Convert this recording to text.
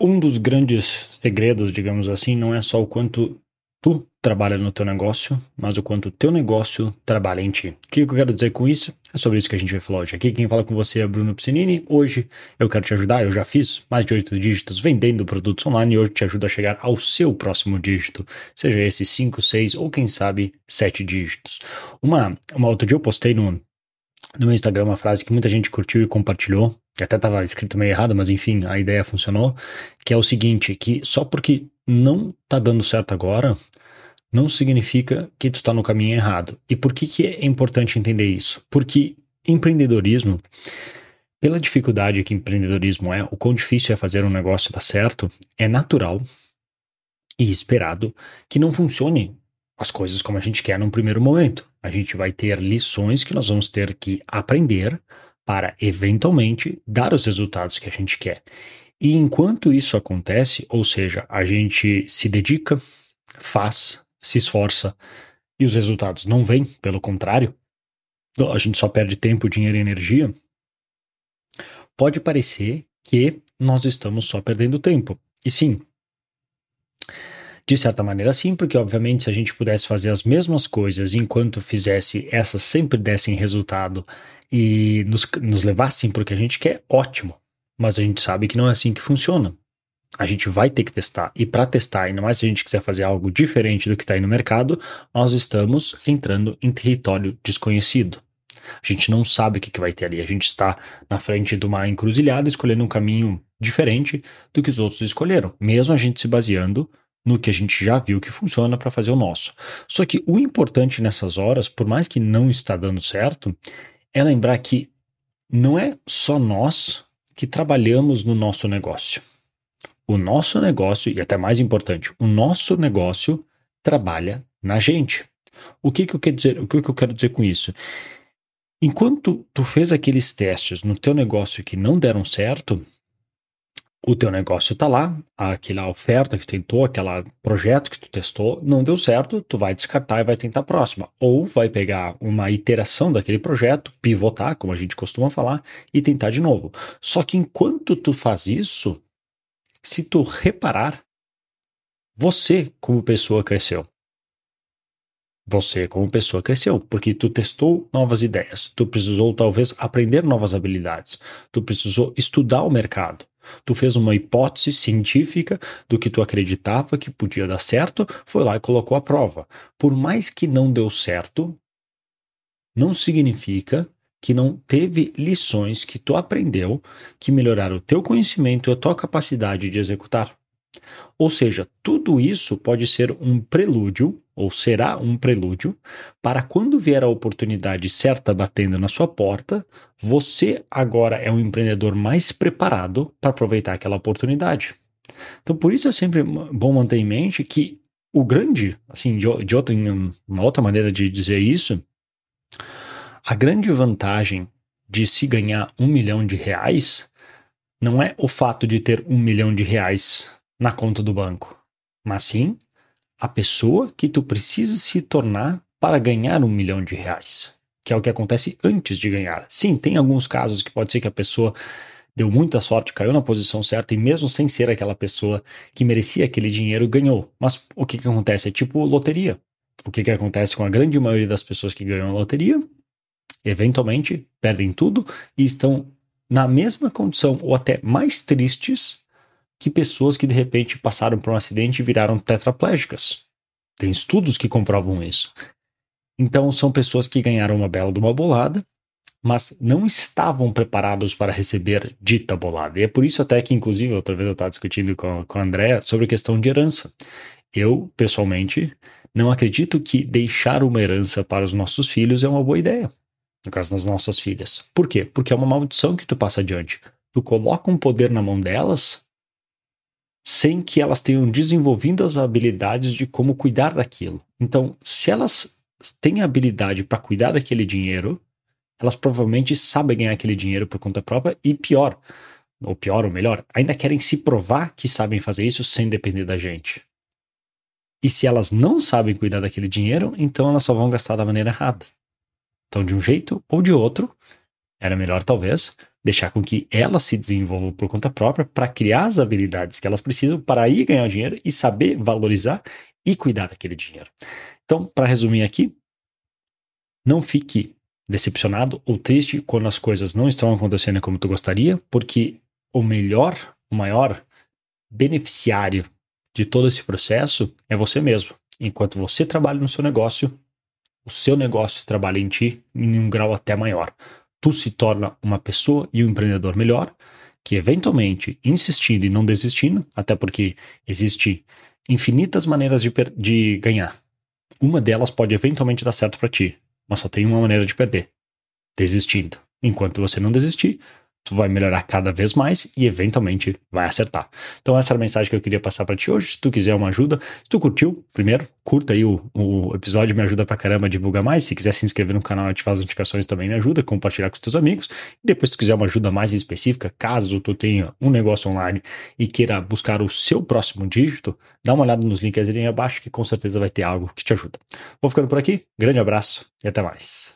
um dos grandes segredos, digamos assim, não é só o quanto tu trabalha no teu negócio, mas o quanto o teu negócio trabalha em ti. O que eu quero dizer com isso? É sobre isso que a gente vai falar hoje. Aqui quem fala com você é Bruno Piscinini. Hoje eu quero te ajudar, eu já fiz mais de oito dígitos vendendo produtos online e hoje te ajudo a chegar ao seu próximo dígito, seja esse cinco, seis ou quem sabe sete dígitos. Uma, uma outro dia eu postei no, no meu Instagram uma frase que muita gente curtiu e compartilhou, até estava escrito meio errado, mas enfim, a ideia funcionou, que é o seguinte, que só porque não tá dando certo agora, não significa que tu tá no caminho errado. E por que, que é importante entender isso? Porque empreendedorismo, pela dificuldade que empreendedorismo é, o quão difícil é fazer um negócio dar certo, é natural e esperado que não funcione as coisas como a gente quer num primeiro momento. A gente vai ter lições que nós vamos ter que aprender para eventualmente dar os resultados que a gente quer. E enquanto isso acontece, ou seja, a gente se dedica, faz, se esforça e os resultados não vêm, pelo contrário, a gente só perde tempo, dinheiro e energia, pode parecer que nós estamos só perdendo tempo. E sim, de certa maneira, sim, porque obviamente se a gente pudesse fazer as mesmas coisas enquanto fizesse, essas sempre dessem resultado e nos, nos levassem para o que a gente quer, ótimo. Mas a gente sabe que não é assim que funciona. A gente vai ter que testar. E para testar, ainda mais se a gente quiser fazer algo diferente do que está aí no mercado, nós estamos entrando em território desconhecido. A gente não sabe o que, que vai ter ali. A gente está na frente de uma encruzilhada escolhendo um caminho diferente do que os outros escolheram, mesmo a gente se baseando no que a gente já viu que funciona para fazer o nosso. Só que o importante nessas horas, por mais que não está dando certo, é lembrar que não é só nós que trabalhamos no nosso negócio. O nosso negócio, e até mais importante, o nosso negócio trabalha na gente. O que, que eu quero dizer? O que, que eu quero dizer com isso? Enquanto tu fez aqueles testes no teu negócio que não deram certo, o teu negócio está lá, aquela oferta que tu tentou, aquele projeto que tu testou, não deu certo, tu vai descartar e vai tentar a próxima. Ou vai pegar uma iteração daquele projeto, pivotar, como a gente costuma falar, e tentar de novo. Só que enquanto tu faz isso, se tu reparar, você como pessoa cresceu. Você como pessoa cresceu, porque tu testou novas ideias, tu precisou talvez aprender novas habilidades, tu precisou estudar o mercado, Tu fez uma hipótese científica do que tu acreditava que podia dar certo, foi lá e colocou a prova. Por mais que não deu certo, não significa que não teve lições que tu aprendeu que melhoraram o teu conhecimento e a tua capacidade de executar. Ou seja, tudo isso pode ser um prelúdio, ou será um prelúdio, para quando vier a oportunidade certa batendo na sua porta, você agora é um empreendedor mais preparado para aproveitar aquela oportunidade. Então, por isso é sempre bom manter em mente que o grande, assim, de, de outra, uma outra maneira de dizer isso, a grande vantagem de se ganhar um milhão de reais não é o fato de ter um milhão de reais na conta do banco, mas sim a pessoa que tu precisa se tornar para ganhar um milhão de reais, que é o que acontece antes de ganhar. Sim, tem alguns casos que pode ser que a pessoa deu muita sorte, caiu na posição certa e mesmo sem ser aquela pessoa que merecia aquele dinheiro, ganhou. Mas o que, que acontece? É tipo loteria. O que, que acontece com a grande maioria das pessoas que ganham a loteria? Eventualmente perdem tudo e estão na mesma condição ou até mais tristes que pessoas que de repente passaram por um acidente viraram tetraplégicas. Tem estudos que comprovam isso. Então são pessoas que ganharam uma bela de uma bolada, mas não estavam preparados para receber dita bolada. E é por isso até que, inclusive, outra vez eu estava discutindo com, com a Andrea sobre a questão de herança. Eu, pessoalmente, não acredito que deixar uma herança para os nossos filhos é uma boa ideia. No caso das nossas filhas. Por quê? Porque é uma maldição que tu passa adiante. Tu coloca um poder na mão delas sem que elas tenham desenvolvido as habilidades de como cuidar daquilo. Então, se elas têm habilidade para cuidar daquele dinheiro, elas provavelmente sabem ganhar aquele dinheiro por conta própria e pior, ou pior ou melhor, ainda querem se provar que sabem fazer isso sem depender da gente. E se elas não sabem cuidar daquele dinheiro, então elas só vão gastar da maneira errada. Então, de um jeito ou de outro, era melhor talvez deixar com que elas se desenvolvam por conta própria para criar as habilidades que elas precisam para ir ganhar dinheiro e saber valorizar e cuidar daquele dinheiro. Então, para resumir aqui, não fique decepcionado ou triste quando as coisas não estão acontecendo como tu gostaria, porque o melhor, o maior beneficiário de todo esse processo é você mesmo. Enquanto você trabalha no seu negócio, o seu negócio trabalha em ti em um grau até maior tu se torna uma pessoa e um empreendedor melhor, que eventualmente, insistindo e não desistindo, até porque existe infinitas maneiras de, de ganhar. Uma delas pode eventualmente dar certo para ti, mas só tem uma maneira de perder: desistindo. Enquanto você não desistir, tu vai melhorar cada vez mais e eventualmente vai acertar. Então essa era a mensagem que eu queria passar para ti hoje. Se tu quiser uma ajuda, se tu curtiu, primeiro, curta aí o, o episódio, me ajuda pra caramba a divulgar mais. Se quiser se inscrever no canal e ativar as notificações também me ajuda, compartilhar com os teus amigos. E depois se tu quiser uma ajuda mais específica, caso tu tenha um negócio online e queira buscar o seu próximo dígito, dá uma olhada nos links aí abaixo que com certeza vai ter algo que te ajuda. Vou ficando por aqui, grande abraço e até mais.